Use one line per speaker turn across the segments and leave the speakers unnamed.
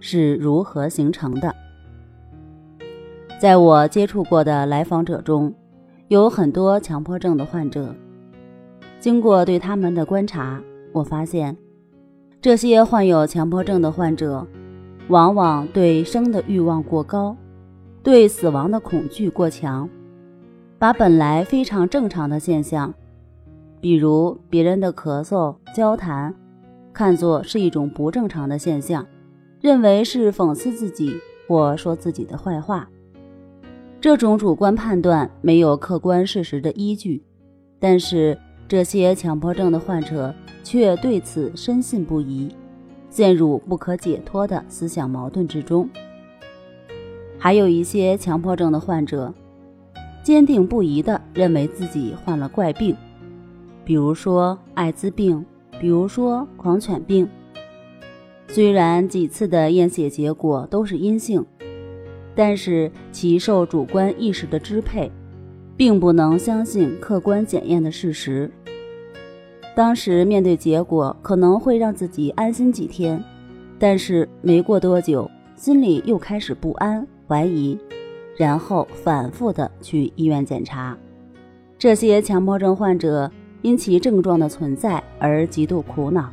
是如何形成的？在我接触过的来访者中，有很多强迫症的患者。经过对他们的观察，我发现，这些患有强迫症的患者，往往对生的欲望过高，对死亡的恐惧过强，把本来非常正常的现象，比如别人的咳嗽、交谈，看作是一种不正常的现象。认为是讽刺自己或说自己的坏话，这种主观判断没有客观事实的依据，但是这些强迫症的患者却对此深信不疑，陷入不可解脱的思想矛盾之中。还有一些强迫症的患者，坚定不移地认为自己患了怪病，比如说艾滋病，比如说狂犬病。虽然几次的验血结果都是阴性，但是其受主观意识的支配，并不能相信客观检验的事实。当时面对结果可能会让自己安心几天，但是没过多久，心里又开始不安、怀疑，然后反复的去医院检查。这些强迫症患者因其症状的存在而极度苦恼。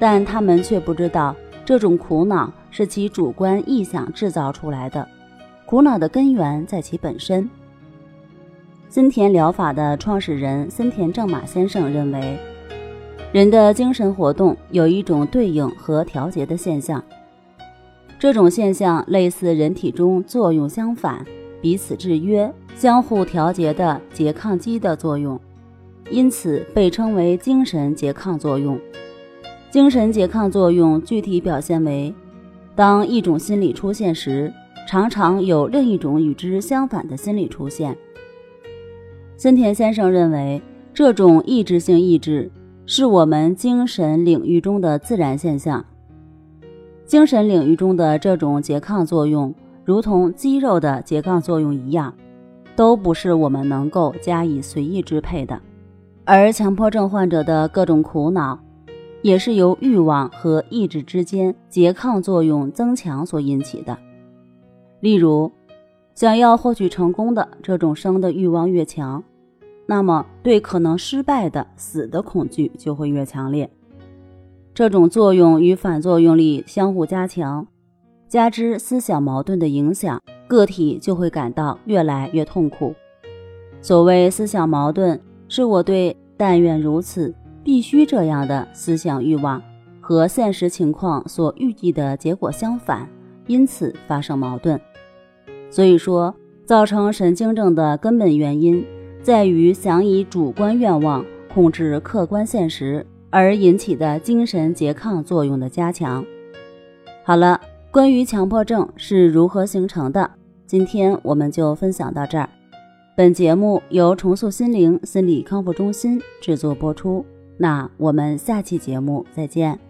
但他们却不知道，这种苦恼是其主观臆想制造出来的，苦恼的根源在其本身。森田疗法的创始人森田正马先生认为，人的精神活动有一种对应和调节的现象，这种现象类似人体中作用相反、彼此制约、相互调节的拮抗机的作用，因此被称为精神拮抗作用。精神拮抗作用具体表现为：当一种心理出现时，常常有另一种与之相反的心理出现。森田先生认为，这种抑制性抑制是我们精神领域中的自然现象。精神领域中的这种拮抗作用，如同肌肉的拮抗作用一样，都不是我们能够加以随意支配的。而强迫症患者的各种苦恼。也是由欲望和意志之间拮抗作用增强所引起的。例如，想要获取成功的这种生的欲望越强，那么对可能失败的死的恐惧就会越强烈。这种作用与反作用力相互加强，加之思想矛盾的影响，个体就会感到越来越痛苦。所谓思想矛盾，是我对“但愿如此”。必须这样的思想欲望和现实情况所预计的结果相反，因此发生矛盾。所以说，造成神经症的根本原因在于想以主观愿望控制客观现实而引起的精神拮抗作用的加强。好了，关于强迫症是如何形成的，今天我们就分享到这儿。本节目由重塑心灵心理康复中心制作播出。那我们下期节目再见。